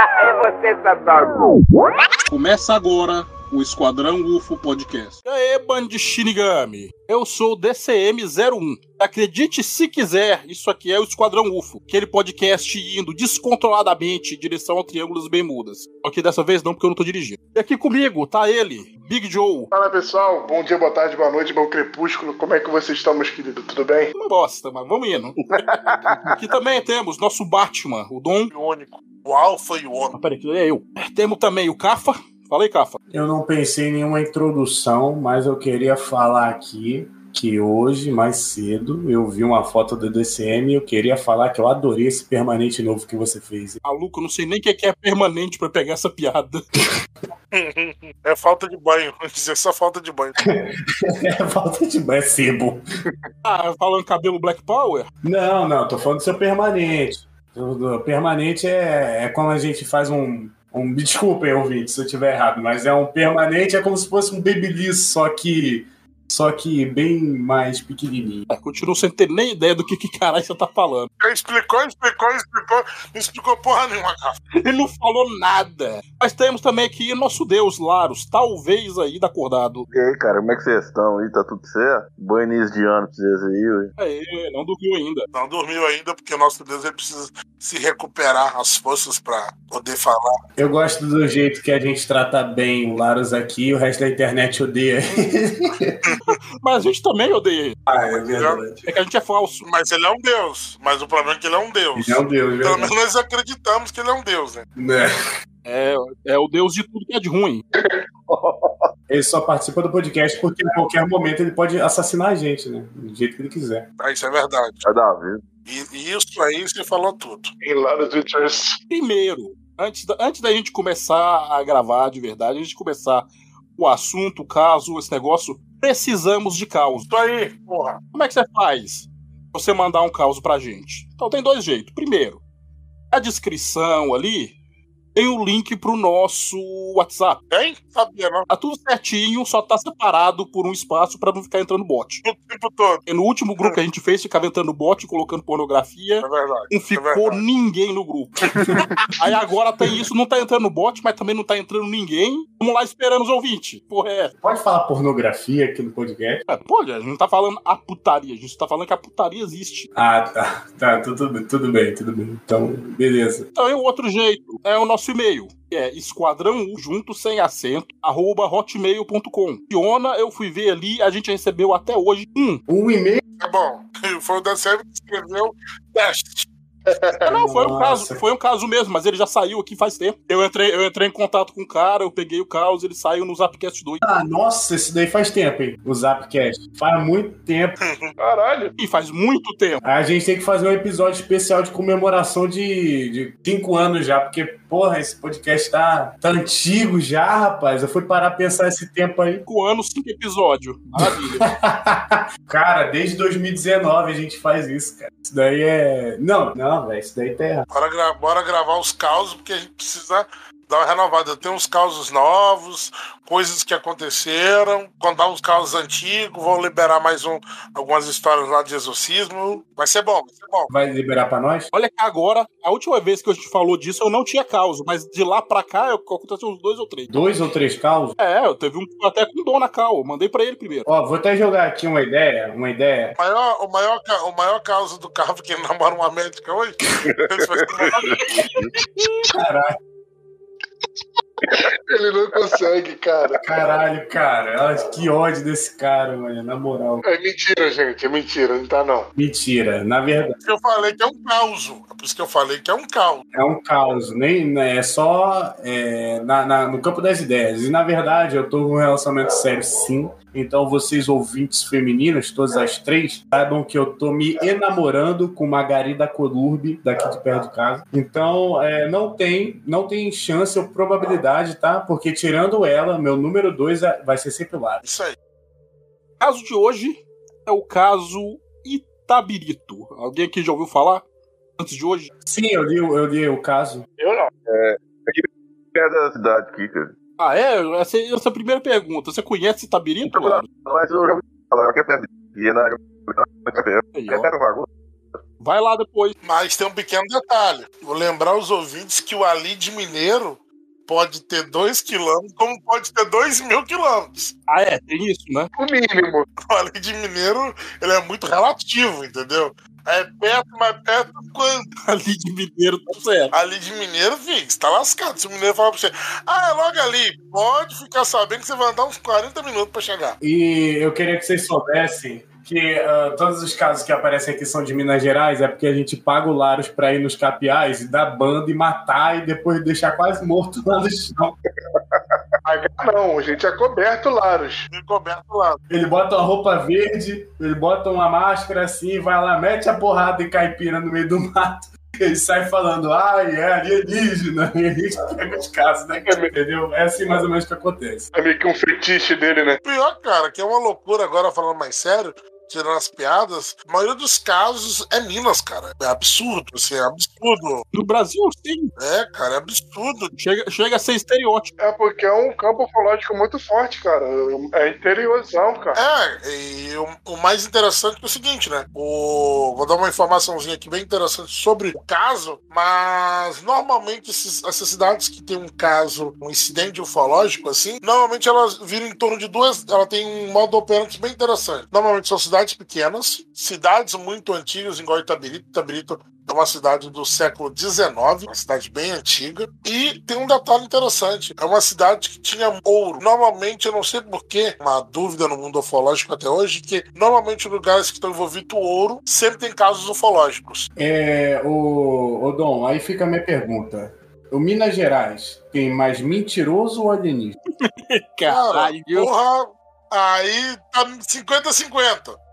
É você, Satanás. Começa agora o Esquadrão UFO Podcast. E aí, bando de Shinigami? Eu sou o DCM01. Acredite se quiser, isso aqui é o Esquadrão UFO, aquele podcast indo descontroladamente em direção ao Triângulo das Bermudas. Só que dessa vez não, porque eu não tô dirigindo. E aqui comigo tá ele, Big Joe. Fala pessoal, bom dia, boa tarde, boa noite, bom crepúsculo. Como é que vocês estão, meus queridos? Tudo bem? Uma bosta, mas vamos indo. aqui também temos nosso Batman, o Dom. O único. O Alpha e o Ômega. Ah, peraí, que é eu. Temos também o Cafa. Fala aí, Cafa. Eu não pensei em nenhuma introdução, mas eu queria falar aqui que hoje, mais cedo, eu vi uma foto do DCM e eu queria falar que eu adorei esse permanente novo que você fez. Maluco, eu não sei nem o que é permanente pra pegar essa piada. é falta de banho, dizer só falta de banho. é falta de banho, é sebo. Ah, falando cabelo Black Power? Não, não, tô falando do seu permanente. O permanente é, é quando a gente faz um, um, me desculpem, ouvinte, se eu estiver errado, mas é um permanente, é como se fosse um babyliss, só que só que bem mais pequenininho. É, continuo sem ter nem ideia do que, que caralho você tá falando. Ele explicou, explicou, explicou, não explicou porra nenhuma, cara. Ele não falou nada. Mas temos também aqui nosso Deus, Laros, talvez aí da acordado. E aí, cara, como é que vocês estão aí? Tá tudo certo? Bom início de ano pra vocês aí, ué. Aí, não dormiu ainda. Não dormiu ainda, porque o nosso Deus ele precisa se recuperar as forças pra poder falar. Eu gosto do jeito que a gente trata bem o Laros aqui, o resto da internet odeia. Mas a gente também odeia ele. Ah, é verdade. É que a gente é falso. Mas ele é um deus. Mas o problema é que ele é um deus. Ele é um deus, Pelo verdade. menos nós acreditamos que ele é um deus, né? Né? É, é o Deus de tudo que é de ruim. Ele só participa do podcast porque em qualquer momento ele pode assassinar a gente, né? Do jeito que ele quiser. Ah, isso é verdade. A ver. E, e isso aí você falou tudo. Em Laros Witchers. Primeiro, antes da, antes da gente começar a gravar de verdade, antes de começar o assunto, o caso, esse negócio, precisamos de caos. Isso aí, porra. Como é que você faz? Você mandar um caos pra gente. Então tem dois jeitos. Primeiro, a descrição ali tem o link pro nosso WhatsApp. Tem? Sabia, não? Tá tudo certinho, só tá separado por um espaço pra não ficar entrando bot. O tempo todo. E no último grupo que a gente fez, ficava entrando bot, colocando pornografia. É verdade. Não é ficou verdade. ninguém no grupo. Aí agora tem isso, não tá entrando bot, mas também não tá entrando ninguém. Vamos lá esperando os ouvintes. Porra, é. Pode falar pornografia aqui no podcast? é pode, a gente não tá falando a putaria, a gente tá falando que a putaria existe. Ah, tá. Tá, tudo, bem, tudo bem, tudo bem. Então, beleza. Então é o outro jeito, é o nosso e-mail. que É esquadrão U, junto sem acento, arroba hotmail.com. Fiona, eu fui ver ali, a gente recebeu até hoje um. Um e-mail. É bom. Foi o da série que escreveu teste. Não, foi um Nossa. caso, foi um caso mesmo, mas ele já saiu aqui faz tempo. Eu entrei, eu entrei em contato com o cara, eu peguei o caos, ele saiu no Zapcast 2. Ah, nossa, esse daí faz tempo, hein? O Zapcast. Faz muito tempo. Caralho. E faz muito tempo. A gente tem que fazer um episódio especial de comemoração de, de cinco anos já, porque, porra, esse podcast tá, tá antigo já, rapaz. Eu fui parar a pensar esse tempo aí. Cinco anos, cinco episódios. Maravilha. cara, desde 2019 a gente faz isso, cara. Isso daí é. Não, não, velho. Isso daí tá errado. Bora, gra- bora gravar os causos, porque a gente precisa dar uma renovada. Tem uns causos novos, coisas que aconteceram, contar uns causos antigos, vou liberar mais um, algumas histórias lá de exorcismo. Vai ser bom, vai ser bom. Vai liberar pra nós? Olha que agora, a última vez que a gente falou disso, eu não tinha causa, mas de lá pra cá, eu- aconteceu uns dois ou três. Dois ou três causos? É, eu teve um até com dom na cal, eu mandei pra ele primeiro. Ó, vou até jogar aqui uma ideia, uma ideia. O maior, o maior, o maior causa do carro que namora uma médica hoje. Esse Ele não consegue, cara. Caralho, cara. Que ódio desse cara, mano. Na moral. É mentira, gente. É mentira. Não tá, não. Mentira. Na verdade, Por isso que eu falei que é um caos. É por isso que eu falei que é um caos. é um caos. Nem, né, é só é, na- na- no campo das ideias. E na verdade, eu tô com um relacionamento sério, sim. Então, vocês ouvintes femininas, todas as três, saibam que eu tô me enamorando com Margarida Colurbe, daqui de perto de casa. Então, é, não tem não tem chance ou probabilidade, tá? Porque tirando ela, meu número dois é- vai ser sempre lá. Isso aí. O caso de hoje é o caso Itabirito. Alguém aqui já ouviu falar? Antes de hoje? Sim, eu li, o- eu li o caso. Eu não. É da cidade aqui, cara. Ah, é? Essa, essa é a primeira pergunta. Você conhece Itabirito? Laro? Mas eu já ouvi falar que é perto de na Aí, É ó. perto do bagulho. Vai lá depois. Mas tem um pequeno detalhe. Vou lembrar os ouvintes que o Ali de Mineiro pode ter 2 quilômetros, como pode ter 2 mil quilômetros. Ah, é? Tem isso, né? O mínimo. O Ali de Mineiro ele é muito relativo, entendeu? É perto, mas perto quanto? Ali de Mineiro, tá certo. Ali de Mineiro, filho, você tá lascado. Se o Mineiro falar pra você, ah, é logo ali, pode ficar sabendo que você vai andar uns 40 minutos pra chegar. E eu queria que vocês soubessem que ah, todos os casos que aparecem aqui são de Minas Gerais, é porque a gente paga o Laros pra ir nos capiais e dar banda e matar e depois deixar quase morto lá no chão. Não. A gente é coberto, Laros. E coberto lá. Ele bota uma roupa verde, ele bota uma máscara assim, vai lá, mete a porrada em caipira no meio do mato. Ele sai falando, ai, é alienígena. E a gente pega os casos, né? Entendeu? É assim mais ou menos que acontece. É meio que um fetiche dele, né? Pior, cara, que é uma loucura agora falando mais sério, tirando as piadas, a maioria dos casos é Minas, cara. É absurdo, assim, é absurdo. No Brasil, sim. É, cara, é absurdo. Chega, chega a ser estereótipo. É porque é um campo ufológico muito forte, cara. É interiorzão, cara. É, e o, o mais interessante é o seguinte, né? O, vou dar uma informaçãozinha aqui bem interessante sobre o caso, mas normalmente esses- essas cidades que tem um caso, um incidente ufológico, assim, normalmente elas viram em torno de duas. Ela tem um modo operante bem interessante. Normalmente são cidades pequenas, cidades muito antigas, igual Itabirito. Itabirito é uma cidade do século XIX, uma cidade bem antiga. E tem um detalhe interessante: é uma cidade que tinha ouro. Normalmente, eu não sei porquê, uma dúvida no mundo ufológico até hoje, que normalmente lugares que estão envolvidos com ouro sempre tem casos ufológicos. É, o, o Dom, aí fica a minha pergunta. O Minas Gerais tem mais mentiroso ou alienígena? Caralho. Porra, aí tá 50-50.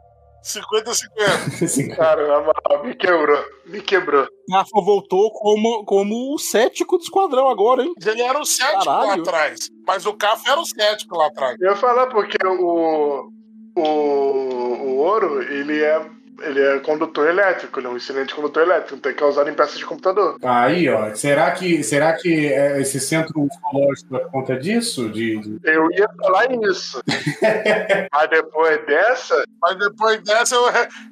50-50. Assim, Cara, na moral, me quebrou. Me quebrou. Rafa voltou como, como o cético do esquadrão agora, hein? Ele era o cético lá Caralho. atrás, mas o Café era o cético lá atrás. Eu ia falar porque o, o, o ouro, ele é, ele é condutor elétrico, ele é um excelente condutor elétrico, não tem que usar em peças de computador. Aí, ó. Será que, será que é, esse centro ufológico é por conta disso? De, de- Eu ia falar isso. Mas depois dessa, Mas depois dessa eu,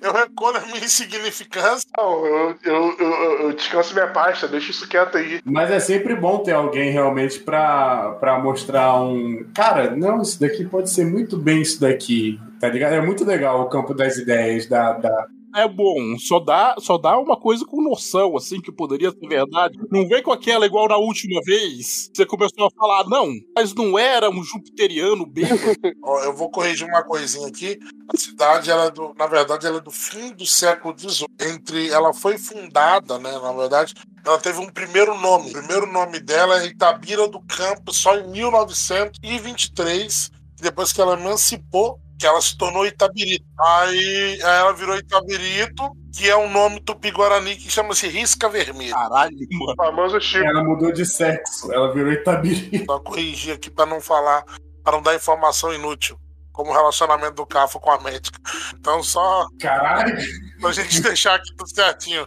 eu recolho a minha insignificância. não, eu, eu, eu, eu descanso minha pasta, deixa isso quieto aí. Mas é sempre bom ter alguém realmente pra, pra mostrar um. Cara, não, isso daqui pode ser muito bem isso daqui. Tá ligado? É muito legal o campo das ideias da. da... É bom, só dá, só dá uma coisa com noção, assim, que poderia ser verdade. Não vem com aquela igual na última vez. Você começou a falar, não, mas não era um jupiteriano bêbado. Ó, eu vou corrigir uma coisinha aqui. A cidade, ela é do, na verdade, ela é do fim do século XVIII. Entre, ela foi fundada, né? Na verdade, ela teve um primeiro nome. O primeiro nome dela é Itabira do Campo, só em 1923, depois que ela emancipou, que ela se tornou Itabirito. Aí, aí ela virou Itabirito, que é um nome tupi-guarani que chama-se Risca Vermelha. Caralho, mano. Famoso Chico. Ela mudou de sexo, ela virou Itabiri. Só corrigir aqui para não falar, para não dar informação inútil, como o relacionamento do Cafa com a médica. Então, só Caralho, pra gente deixar aqui tudo certinho.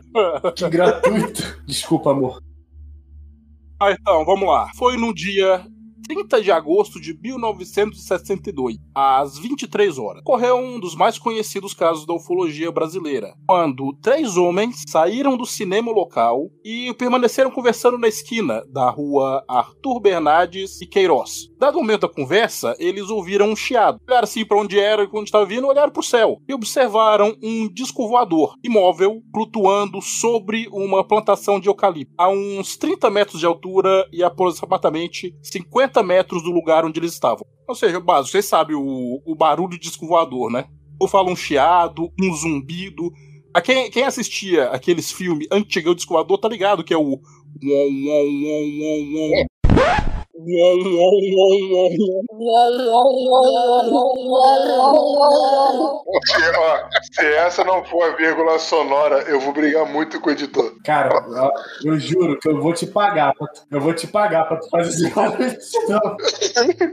que gratuito. Desculpa, amor. Ah, então, vamos lá. Foi no dia 30 de agosto de 1962, às 23 horas. Ocorreu um dos mais conhecidos casos da ufologia brasileira, quando três homens saíram do cinema local e permaneceram conversando na esquina da rua Arthur Bernardes e Queiroz. Dado o momento da conversa, eles ouviram um chiado. Olharam assim para onde era e onde estava vindo, olharam para o céu e observaram um disco voador imóvel flutuando sobre uma plantação de eucalipto a uns 30 metros de altura e aproximadamente 50 metros do lugar onde eles estavam. Ou seja, básico, vocês sabem o, o barulho de disco voador, né? Ou fala um chiado, um zumbido. A quem, quem assistia aqueles filmes antigos de disco voador tá ligado que é o. Se, ó, se essa não for a vírgula sonora, eu vou brigar muito com o editor. Cara, ó, eu juro que eu vou te pagar. Eu vou te pagar pra tu fazer esse barulho.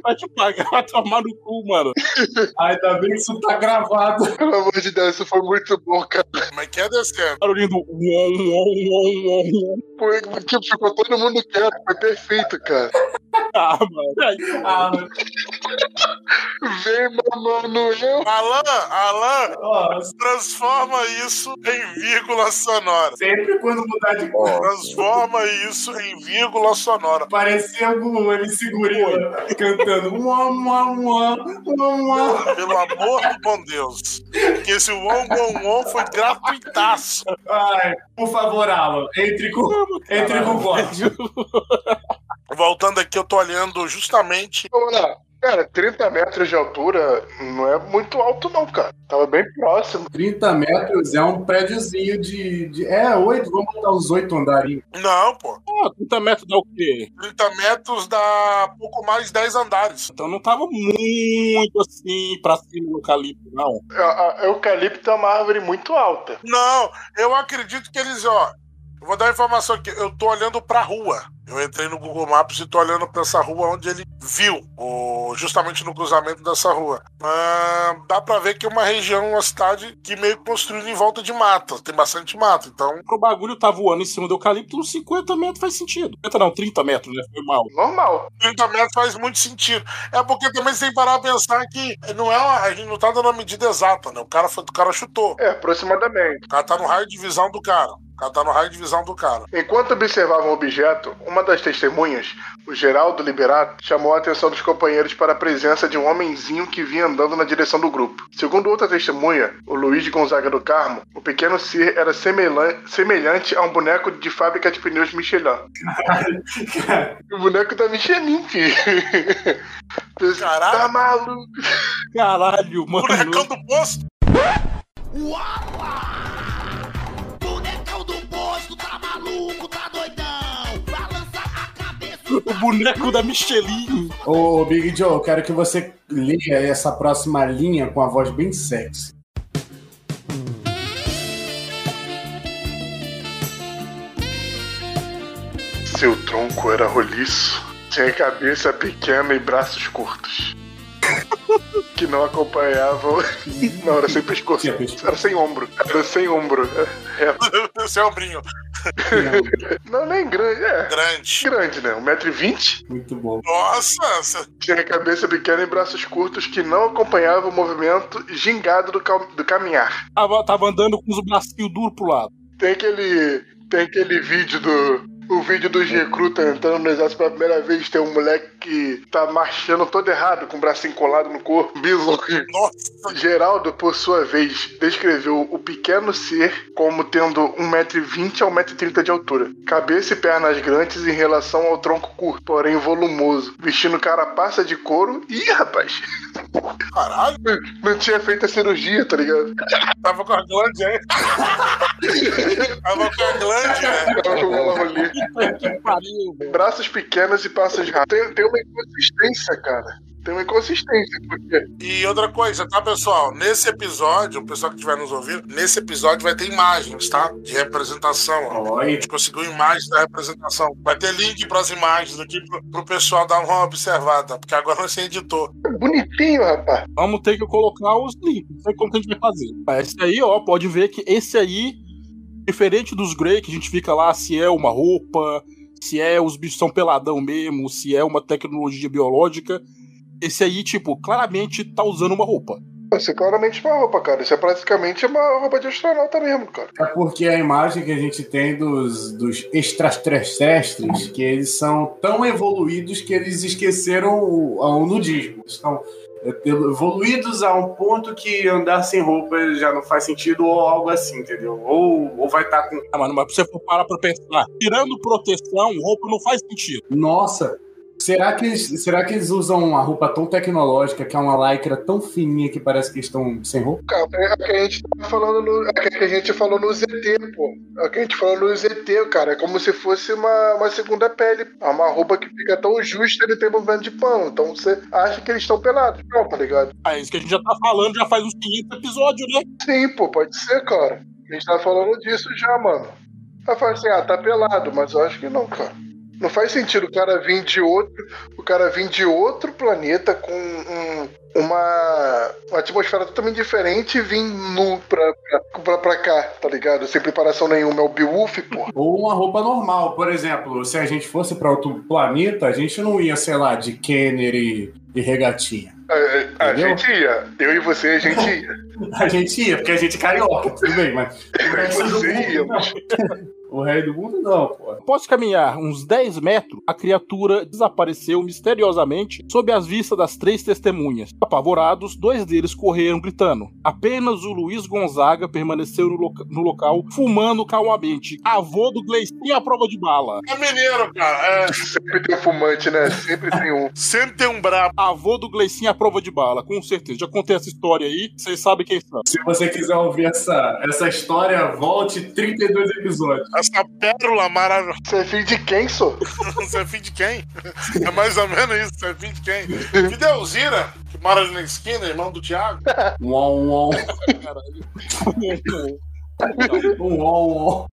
Vai te pagar, vai tomar no cu, mano. Ainda bem que isso tá gravado. Pelo amor de Deus, isso foi muito bom, cara. Como é que é descendo? Barulhinho do. Foi, tipo, ficou todo mundo quieto, foi perfeito, cara. Ah, mano. Ah, mano. Vem, mamando eu. Alan, Alan, ó, transforma isso em vírgula sonora. sempre quando mudar de cor. Transforma isso em vírgula sonora. Parecia algum MC Gorila cantando. Mua, mua, mua, mua. Pelo amor do bom Deus. Que esse Wong Wong Wong foi gratuitaço. Ai, por favor, Alan, entre com, entre com o. Voltando aqui, eu tô olhando justamente. Lá. Cara, 30 metros de altura não é muito alto, não, cara. Tava bem próximo. 30 metros é um prédiozinho de. de é, oito, vamos botar uns oito andarinhos. Não, pô. Ah, 30 metros dá o quê? 30 metros dá pouco mais de 10 andares. Então não tava muito assim pra cima do eucalipto, não. A, a eucalipto é uma árvore muito alta. Não, eu acredito que eles, ó. Vou dar uma informação aqui. Eu tô olhando pra rua. Eu entrei no Google Maps e tô olhando pra essa rua onde ele viu, o- justamente no cruzamento dessa rua. Ah, dá pra ver que é uma região, uma cidade que meio que construída em volta de mata. Tem bastante mato, então. O bagulho tá voando em cima do eucalipto, uns 50 metros faz sentido. 50 não, 30 metros, né? Foi mal. Normal. 30 metros faz muito sentido. É porque também você tem que parar pra pensar que não é uma, a gente não tá dando a medida exata, né? O cara, foi, o cara chutou. É, aproximadamente. O cara tá no raio de visão do cara. Cara tá no raio de visão do cara. Enquanto observavam o objeto, uma das testemunhas, o Geraldo Liberato, chamou a atenção dos companheiros para a presença de um homenzinho que vinha andando na direção do grupo. Segundo outra testemunha, o Luiz Gonzaga do Carmo, o pequeno ser era semelhan- semelhante a um boneco de fábrica de pneus Michelin. O boneco da Michelin, filho. Caralho. Tá maluco. Caralho, mano. Bonecão do posto. Bonecão O boneco da Michelin. Ô, Big Joe, eu quero que você leia essa próxima linha com a voz bem sexy. Seu tronco era roliço, tinha cabeça pequena e braços curtos. Que não acompanhavam. Não, era sem pescoço. Era sem ombro. Era sem ombro. É. Seu ombrinho. Não, nem grande. É. Grande. Grande, né? 1,20m. Muito bom. Nossa, Tinha cabeça pequena e braços curtos que não acompanhavam o movimento gingado do, cal- do caminhar. Tava, tava andando com os bracinhos duros pro lado. Tem aquele. Tem aquele vídeo do. O vídeo dos recrutas entrando no exército pela primeira vez. Tem um moleque que tá marchando todo errado, com o bracinho colado no corpo. Bizonho. nossa. Geraldo, por sua vez, descreveu o pequeno ser como tendo 1,20m a 1,30m de altura. Cabeça e pernas grandes em relação ao tronco curto, porém volumoso. Vestindo carapaça de couro. Ih, rapaz! Caralho, Não tinha feito a cirurgia, tá ligado? tava com a glande aí. tava com a glande, né? Que pariu, velho. Braços pequenos e passos rápidos. Tem, tem uma inconsistência, cara. Tem uma inconsistência, porque E outra coisa, tá, pessoal? Nesse episódio, o pessoal que estiver nos ouvindo, nesse episódio vai ter imagens, tá? De representação. ó. A Oi. gente conseguiu imagens da representação. Vai ter link pras imagens aqui pro, pro pessoal dar uma observada, porque agora sem editor. é bonitinho, rapaz. Vamos ter que colocar os links. Não sei como que a gente vai fazer. Esse aí, ó, pode ver que esse aí, diferente dos Grey, que a gente fica lá se é uma roupa, se é os bichos são peladão mesmo, se é uma tecnologia biológica. Esse aí, tipo, claramente tá usando uma roupa. Isso é claramente uma roupa, cara. Isso é praticamente uma roupa de astronauta mesmo, cara. É porque a imagem que a gente tem dos, dos extraterrestres, que eles são tão evoluídos que eles esqueceram o, o nudismo. Estão evoluídos a um ponto que andar sem roupa já não faz sentido ou algo assim, entendeu? Ou, ou vai estar com. Ah, mano, mas você for parar pra pensar, tirando proteção, roupa não faz sentido. Nossa! Será que, eles, será que eles usam uma roupa tão tecnológica, que é uma lycra tão fininha que parece que estão sem roupa? Cara, é o que a gente falando no. É o que a gente falou no ZT, pô. É o que a gente falou no ZT, cara. É como se fosse uma, uma segunda pele. É uma roupa que fica tão justa ele tem movimento de pano. Então você acha que eles estão pelados. Não, tá ligado? Ah, isso que a gente já tá falando já faz uns 500 episódios, né? Sim, pô, pode ser, cara. A gente tava falando disso já, mano. Aí fala assim, ah, tá pelado, mas eu acho que não, cara. Não faz sentido o cara vir de outro, o cara vir de outro planeta com um- uma, uma atmosfera totalmente diferente e vir nu pra, pra, pra, pra cá, tá ligado? Sem preparação nenhuma. É o Beowulf, pô. Ou uma roupa normal, por exemplo, se a gente fosse para outro planeta, a gente não ia, sei lá, de Kenner e, e regatinha. A, a gente ia. Eu e você, a gente ia. A gente ia, porque a gente é carioca, tudo bem, mas resto do Você não. O resto do mundo não, pô. Após caminhar uns 10 metros, a criatura desapareceu misteriosamente sob as vistas das três testemunhas. Apavorados, dois deles correram gritando. Apenas o Luiz Gonzaga permaneceu no, loca- no local, fumando calmamente. Avô do Gleicinho à prova de bala. É mineiro, cara. É, Sempre tem um fumante, né? Sempre tem um. sempre tem um brabo. Avô do Gleicinho à prova de bala, com certeza. Já contei essa história aí, vocês sabem quem são. Se você quiser ouvir essa, essa história, volte 32 episódios. Essa pérola maravilhosa. Você é filho de quem, sou? Você é filho de quem? É mais ou menos isso. Você é filho de quem? Filho de Elzira, que mora ali na esquina, irmão do Thiago. Uom, uom, Caralho. uom, uom.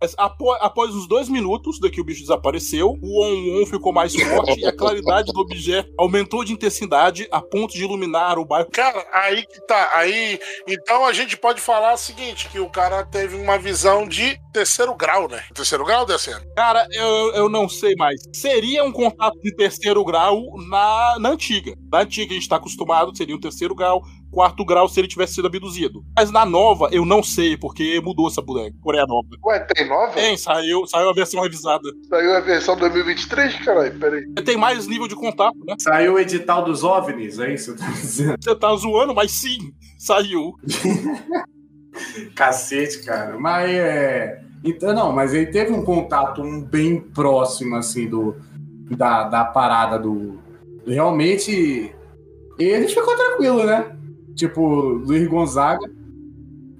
Mas apo- após os dois minutos daqui o bicho desapareceu, o on-on ficou mais forte e a claridade do objeto aumentou de intensidade a ponto de iluminar o bairro. Cara, aí que tá. Aí, então a gente pode falar o seguinte: que o cara teve uma visão de terceiro grau, né? Terceiro grau descendo. Cara, eu, eu não sei mais. Seria um contato de terceiro grau na, na antiga. Na antiga a gente tá acostumado, seria um terceiro grau, quarto grau se ele tivesse sido abduzido. Mas na nova eu não sei, porque mudou essa boneca. Coreia Nova. Ué, tem nova? Tem, saiu, saiu a versão revisada. Saiu a versão 2023, caralho. Peraí. Tem mais nível de contato, né? Saiu o edital dos OVNIs, é isso que você tá dizendo? Você tá zoando, mas sim, saiu. Cacete, cara. Mas é. Então, não, mas ele teve um contato um bem próximo, assim, do. Da, da parada do. Realmente. Ele ficou tranquilo, né? Tipo, Luiz Gonzaga.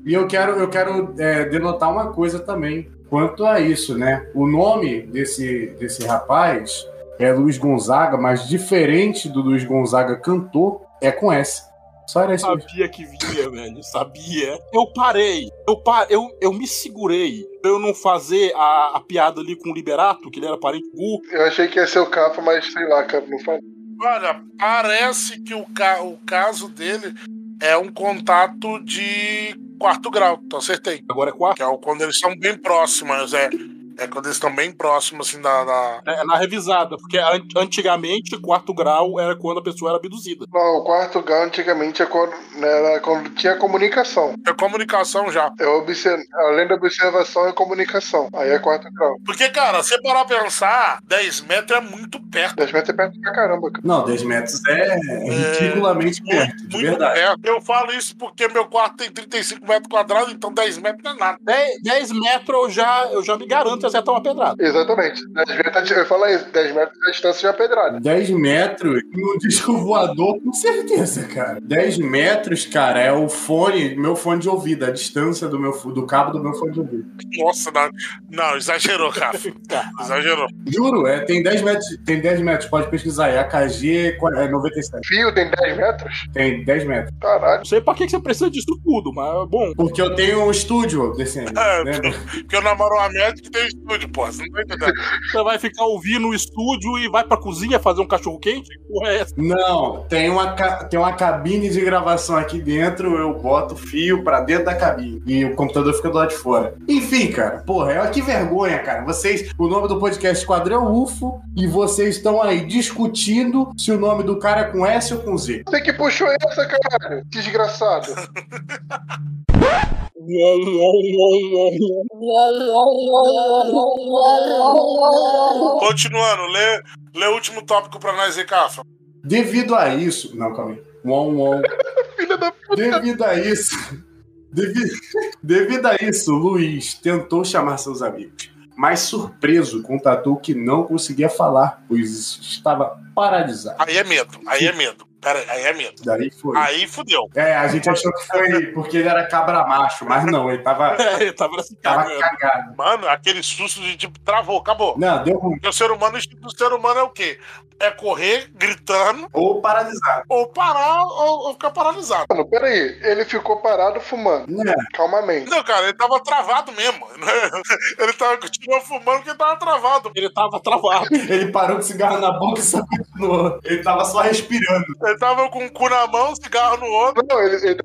E eu quero, eu quero é, denotar uma coisa também quanto a isso, né? O nome desse, desse rapaz é Luiz Gonzaga, mas diferente do Luiz Gonzaga cantor, é com S. Só era isso. Sabia que vinha, velho. Sabia. Eu parei. Eu, pa... eu, eu me segurei pra eu não fazer a, a piada ali com o Liberato, que ele era parente do. Eu achei que ia ser o capa, mas sei lá, cara, não faz. Olha, parece que o, ca- o caso dele é um contato de quarto grau, então acertei. Agora é quarto. Que é quando eles estão bem próximos, é. É quando eles estão bem próximos, assim, da. da- É na revisada, porque an- antigamente quarto grau era quando a pessoa era abduzida. Não, o quarto grau antigamente é quando, né, era quando tinha comunicação. É comunicação já. É. Além da observação é comunicação. Aí é quarto grau. Porque, cara, se parar pra pensar, 10 metros é muito perto. 10 metros é perto pra caramba, cara. Não, 10 metros é ridiculamente perto, de Muito verdade. perto. Eu falo isso porque meu quarto tem 35 metros quadrados, então 10 metros não é nada. 10, 10 metros eu já, eu já me garanto que acertar uma pedrada. Exatamente. 10 metros, eu falo isso, 10 metros de distância já é pedrada. 10 metros no disco voador, com certeza, cara. 10 metros, cara, é o fone, meu fone de ouvido, a distância do, meu, do cabo do meu fone de ouvido. Nossa, não, não exagerou, cara. exagerou. Juro, é, tem 10 metros, tem 10 metros, pode pesquisar, é AKG é 97. Fio tem 10 metros? Tem 10 metros. Caralho. Não sei pra que que você precisa disso tudo, mas é bom. Porque eu tenho um estúdio desse ano. É, né? porque eu namoro uma médica que tem estúdio, pô. Você não tá entendendo. Você vai ficar ouvindo o estúdio e vai pra cozinha fazer um cachorro quente? Que porra é essa? Não, tem uma, tem uma cabine de gravação aqui dentro, eu boto o fio pra dentro da cabine e o computador fica do lado de fora. Enfim, cara, porra, é que vergonha, cara. Vocês, o nome do podcast é Esquadrão UFO e vocês estão aí discutindo se o nome do cara é com S ou com Z. Você que puxou essa, cara. Desgraçado. Continuando, lê, lê o último tópico pra nós aí, Cafa. Devido a isso. Não, calma aí. Uom, uom. Filha da puta. Devido a isso. Devido, devido a isso, Luiz tentou chamar seus amigos, mas surpreso contatou que não conseguia falar, pois estava paralisado. Aí é medo, aí é medo. Pera aí, aí é medo. Daí foi. Aí fudeu. É, a gente achou que foi porque ele era cabra macho, mas não, ele tava, É, ele tava assim, tava cagado. Mano, aquele susto de tipo, travou, acabou. Não, deu ruim. Porque o ser humano, o instinto do ser humano é o quê? É correr gritando, Ou paralisado. ou parar, ou, ou ficar paralisado. Mano, peraí. Ele ficou parado fumando. É. Calmamente. Não, cara, ele tava travado mesmo. Ele tava continuou fumando porque ele tava travado. Ele tava travado. Ele parou com o cigarro na boca e só continuou. Ele tava só respirando. Ele tava com o cu na mão, cigarro no outro. Não, ele, ele,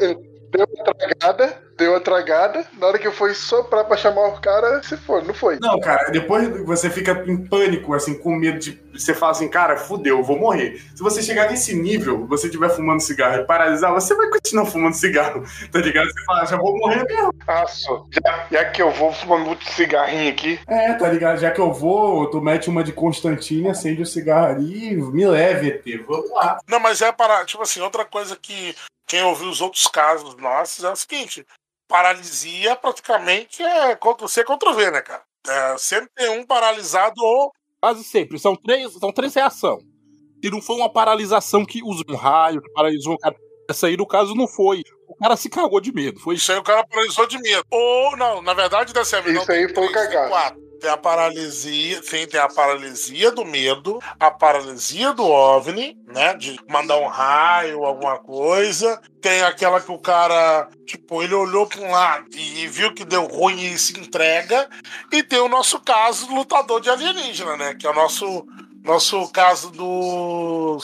ele deu uma tragada, deu uma tragada. Na hora que foi soprar pra chamar o cara, se foi, não foi. Não, cara, depois você fica em pânico, assim, com medo de. Você fala assim, cara, fudeu, eu vou morrer. Se você chegar nesse nível, você estiver fumando cigarro e paralisar, você vai continuar fumando cigarro, tá ligado? Você fala, já vou morrer mesmo. Ah, só. Já, já que eu vou fumar muito cigarrinho aqui. É, tá ligado? Já que eu vou, tu mete uma de Constantine, acende o cigarro ali me leve, ET. Vamos lá. Não, mas é para. Tipo assim, outra coisa que quem ouviu os outros casos nossos é o seguinte: paralisia praticamente é Ctrl C, Ctrl V, né, cara? É, sempre tem um paralisado ou. Quase sempre. São três, são três reações. Se não foi uma paralisação que usou um raio, que paralisou o cara. Essa aí, no caso, não foi. O cara se cagou de medo. Foi Isso aí o cara paralisou de medo. Ou, não, na verdade, dessa não, Isso aí tem foi cagado. Tem a paralisia, sim, tem a paralisia do medo, a paralisia do OVNI, né? De mandar um raio, alguma coisa. Tem aquela que o cara, tipo, ele olhou para um lado e viu que deu ruim e se entrega. E tem o nosso caso do lutador de alienígena, né? Que é o nosso. Nosso caso do.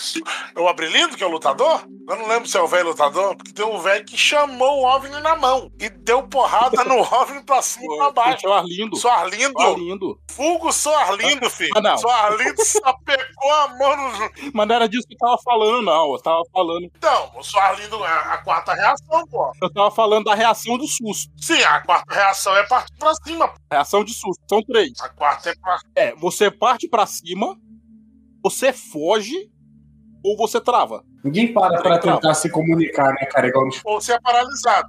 É o Abrilindo, que é o lutador? Eu não lembro se é o velho lutador, porque tem um velho que chamou o OVNI na mão e deu porrada no OVNI pra cima e pra baixo. Foi Arlindo. Sou Arlindo, Foi Arlindo. Fulgo Sou Arlindo, filho. Ah, não. Sou Arlindo sapecou a mão no. Mas não era disso que eu tava falando, não. Eu tava falando. Então, o Sou Arlindo é a quarta reação, pô. Eu tava falando da reação do susto. Sim, a quarta reação é partir pra cima. Reação de susto. São três. A quarta é pra. É, você parte pra cima, você foge ou você trava. Ninguém para pra tentar se comunicar, né, cara? Igual nos... Ou você é paralisado.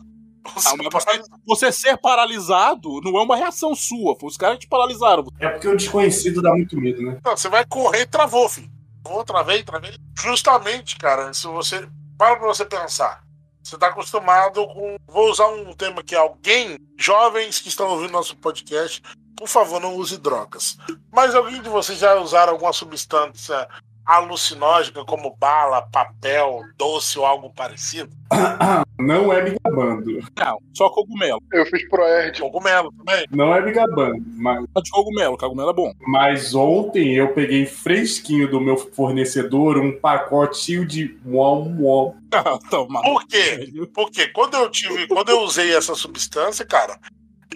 Você Ah, é paralisado. você ser paralisado não é uma reação sua. Foi os caras que te paralisaram. É porque o desconhecido dá muito medo, né? Não, você vai correr e travou, filho. Vou, travei, travei. Justamente, cara, se você. Para pra você pensar. Você tá acostumado com. Vou usar um tema que alguém, jovens que estão ouvindo nosso podcast, por favor, não use drogas. Mas alguém de vocês já usaram alguma substância alucinógena, como bala, papel, doce ou algo parecido? Não é me gabando. Não, só cogumelo. Eu fiz Proerd. Cogumelo também? Não é me gabando. Mas, Só de cogumelo, cogumelo é bom. mas ontem eu peguei fresquinho do meu fornecedor um pacote de uom uom. Ah, maluco. Por quê? Porque quando eu tive, quando eu usei essa substância, cara,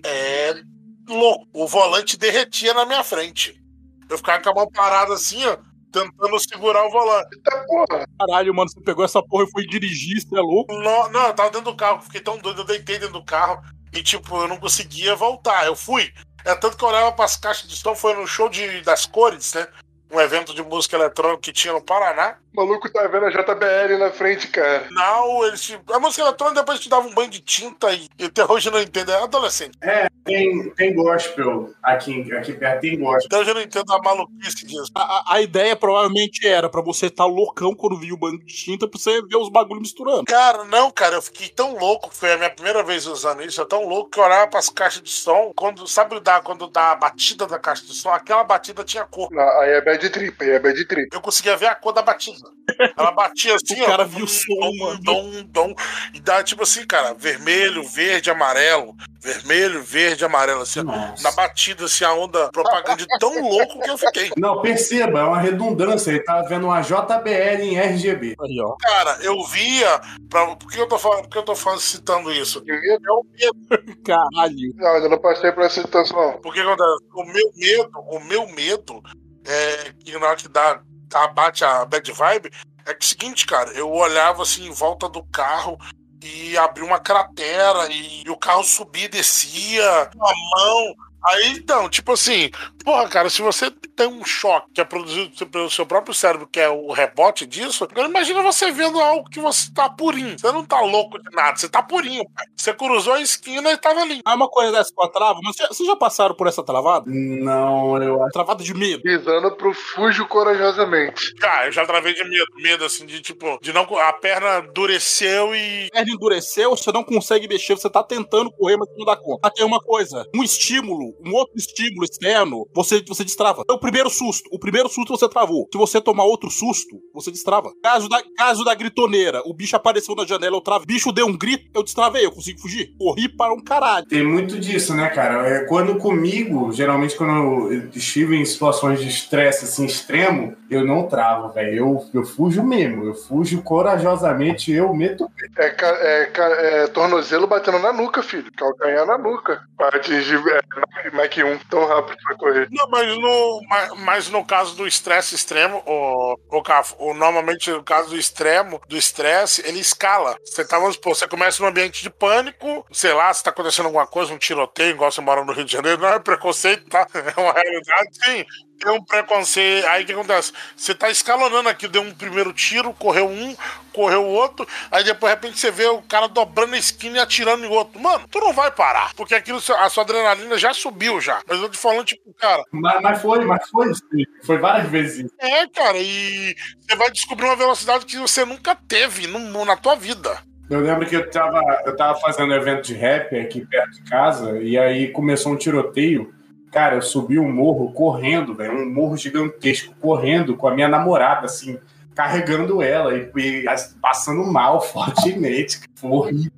é louco. O volante derretia na minha frente. Eu ficava com a mão parada assim, ó, tentando segurar o volante. Eita porra. Caralho, mano, você pegou essa porra e foi dirigir, você é louco? No- não, eu tava dentro do carro, fiquei tão doido, eu deitei dentro do carro e, tipo, eu não conseguia voltar. Eu fui. É tanto que eu olhava pras caixas de som, foi no show de, das cores, né? Um evento de música eletrônica que tinha no Paraná. O maluco tá vendo a JBL na frente, cara. Não, eles. te- A música eletrônica depois te dava um banho de tinta e, até hoje não entendo. É adolescente. Tem, tem gospel aqui, aqui perto, tem gospel. Até hoje eu não entendo a maluquice disso. A, a- a ideia provavelmente era pra você estar loucão quando viu o banco de tinta pra você ver os bagulhos misturando. Cara, não, cara, eu fiquei tão louco, foi a minha primeira vez usando isso, eu tão louco que eu olhava pras caixas de som, quando, sabe dá, quando dá a batida da caixa de som, aquela batida tinha cor. Não, aí é bad trip, aí é bad trip. Eu conseguia ver a cor da batida. Ela batia assim, O ó. cara viu o som, mano. Dom, dom, e dá tipo assim, cara, vermelho, verde, amarelo. Vermelho, verde, amarelo, assim, ó. Nossa. Na batida, assim, a onda propaganda de tão louco que eu fiquei. Não, perceba, é uma redundância. Ele tá vendo uma JBL em RGB. Aí, ó. Cara, eu via. Pra, por que eu tô falando, por que eu tô falando, citando isso? É o medo. Caralho. Não, ainda não passei por essa situação. Porque acontece? O meu medo, o meu medo é que na hora que dá, dá- bate a bad vibe, é que é o seguinte, cara, eu olhava assim em volta do carro e abria uma cratera e, o carro subia e descia, uma mão. Aí então, tipo assim, porra, cara, se você tem um choque que é produzido pelo seu próprio cérebro, que é o rebote disso, agora imagina você vendo algo que você tá purinho. Você não tá louco de nada, você tá purinho, pai. Você cruzou a esquina e tava ali. Ah, uma coisa dessa com a trava, mas vocês vocês já passaram por essa travada? Não, eu acho. Travada de medo. Pisando pro fujo corajosamente. Cara, eu já travei de medo, medo assim, de tipo, de não. A perna endureceu e. A perna endureceu, você não consegue mexer, você tá tentando correr, mas não dá conta. Ah, tem uma coisa, um estímulo, um outro estímulo externo, você, você destrava. É o primeiro susto. O primeiro susto você travou. Se você tomar outro susto, você destrava. Caso da, caso da gritoneira, o bicho apareceu na janela, eu travei. O bicho deu um grito, eu destravei, eu consigo fugir. Corri para um caralho. Tem muito disso, né, cara? É, quando comigo, geralmente quando eu estive em situações de estresse assim extremo, eu não travo, velho. Eu, eu fujo mesmo. Eu fujo corajosamente, eu meto. É, é é tornozelo batendo na nuca, filho. Calcanhar na nuca. Pra atingir é, Mac 1 tão rápido pra correr. Não, mas no, mas, mas no caso do estresse extremo, o, o, o, normalmente no caso do extremo, do estresse, ele escala. Você tá, vamos supor, você começa num ambiente de pânico, sei lá, se tá acontecendo alguma coisa, um tiroteio, igual você mora no Rio de Janeiro, não é preconceito, tá? É uma realidade, sim. Tem um preconceito. Aí o que acontece? Você tá escalonando aqui, deu um primeiro tiro, correu um, correu o outro, aí depois de repente você vê o cara dobrando a esquina e atirando em outro. Mano, tu não vai parar, porque aquilo, a sua adrenalina já subiu já. Mas eu tô te falando, tipo, cara, Mas, mas foi, mas foi isso. Foi várias vezes é, cara, e você vai descobrir uma velocidade que você nunca teve no, na tua vida. Eu lembro que eu tava, eu tava fazendo um evento de rap aqui perto de casa, e aí começou um tiroteio. Cara, eu subi um morro correndo, velho, um morro gigantesco, correndo com a minha namorada, assim, carregando ela e, e as- passando mal fortemente. Foi horrível.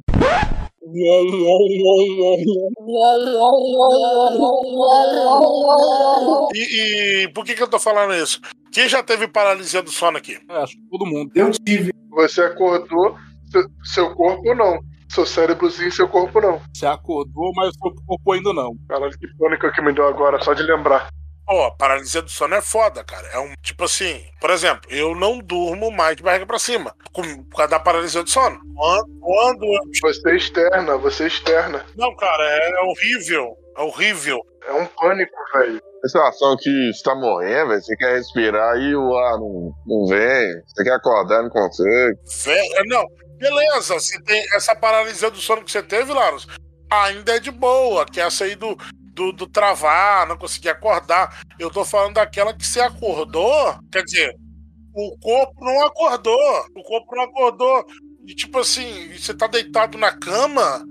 E, e por que, que eu tô falando isso? Quem já teve paralisia do sono aqui? É, acho que todo mundo. Eu tive. Você acordou, seu, seu corpo não. Seu cérebro sim, seu corpo não. Você acordou, mas o seu corpo ainda não. Caralho, que pânico que me deu agora, só de lembrar. Pô, paralisia do sono é foda, cara. É um tipo assim, por exemplo, eu não durmo mais de barriga pra cima com- por causa da paralisia do sono. Quando, quando eu. Você é externa, você é externa. Não, cara, é horrível. É horrível. É um pânico, velho. A sensação que você tá morrendo, velho, você quer respirar e o ar não, não vem. Você quer acordar, não consegue. Vé- é, Não, beleza. Você tem essa paralisia do sono que você teve, Laros, ainda é de boa, que é essa aí do, do, do travar, não conseguir acordar. Eu tô falando daquela que você acordou, quer dizer, o corpo não acordou. O corpo não acordou. E tipo assim, você tá deitado na cama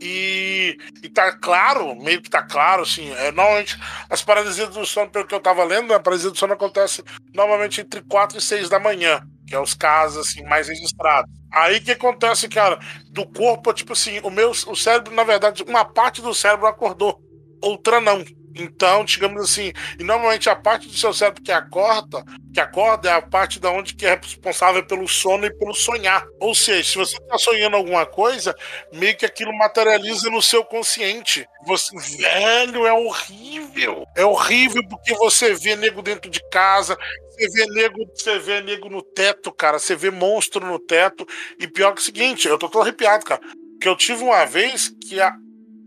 e, e tá claro, meio que tá claro, assim. É, normalmente, as paralisias do sono, pelo que eu tava lendo, a paralisia do sono acontece normalmente entre 4 e 6 da manhã, que é os casos assim, mais registrados. Aí que acontece, cara? Do corpo, tipo assim, o meu o cérebro, na verdade, uma parte do cérebro acordou, outra não. Então, digamos assim, e normalmente a parte do seu cérebro que acorda, que acorda é a parte da onde que é responsável pelo sono e pelo sonhar. Ou seja, se você está sonhando alguma coisa, meio que aquilo materializa no seu consciente. Você, velho, é horrível. É horrível porque você vê nego dentro de casa, você vê nego, você vê nego no teto, cara, você vê monstro no teto. E pior que o seguinte, eu tô todo arrepiado, cara. Que eu tive uma vez que a,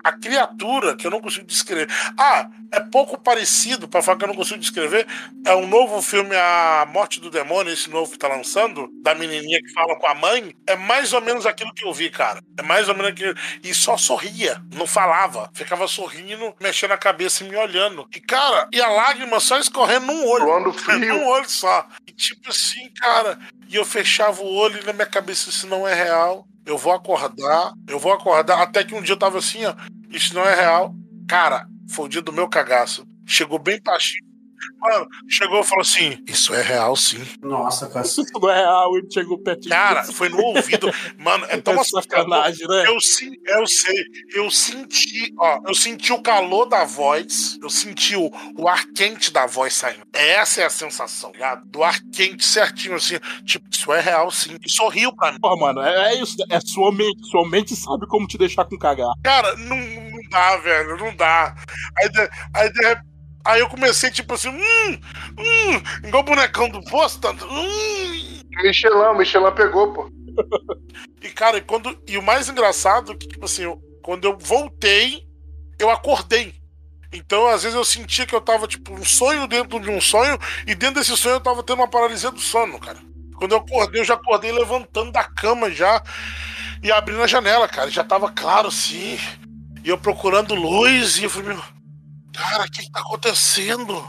a criatura, que eu não consigo descrever. Ah, é pouco parecido, pra falar que eu não consigo descrever. É um novo filme, A Morte do Demônio, esse novo que tá lançando, da menininha que fala com a mãe. É mais ou menos aquilo que eu vi, cara. É mais ou menos aquilo. E só sorria, não falava. Ficava sorrindo, mexendo a cabeça e me olhando. E, cara, e a lágrima só escorrendo num olho. Suando frio. Num olho só. E tipo assim, cara. E eu fechava o olho e na minha cabeça isso não é real. Eu vou acordar, eu vou acordar. Até que um dia eu tava assim, ó. Isso não é real. Cara, foi o dia do meu cagaço. Chegou bem baixinho. Mano, chegou e falou assim: Isso é real, sim. Nossa, cara. Isso não é real, ele chegou pertinho. Cara, foi no ouvido. Mano, é tão É assustador. sacanagem, né? Eu, sim, eu sei. Eu senti, ó, eu senti o calor da voz. Eu senti o, o ar quente da voz saindo. Essa é a sensação, ligado? Do ar quente certinho, assim. Tipo, isso é real, sim. E sorriu pra mim. Porra, mano, é, é isso. É sua mente. Sua mente sabe como te deixar com cagar. Cara, não, não dá, velho, não dá. Aí, de- aí, de- aí eu comecei, tipo assim, hum, hum, igual o bonecão do posto, hum. Michelin, Michelin pegou, pô. E, cara, e, quando, e o mais engraçado é que, tipo assim, eu- quando eu voltei, eu acordei. Então, às vezes, eu sentia que eu tava, tipo, um sonho dentro de um sonho, e dentro desse sonho eu tava tendo uma paralisia do sono, cara. Quando eu acordei, eu já acordei levantando da cama já e abrindo a janela, cara. Já tava claro, assim. E eu procurando luz, e eu falei, meu, cara, o que, que tá acontecendo?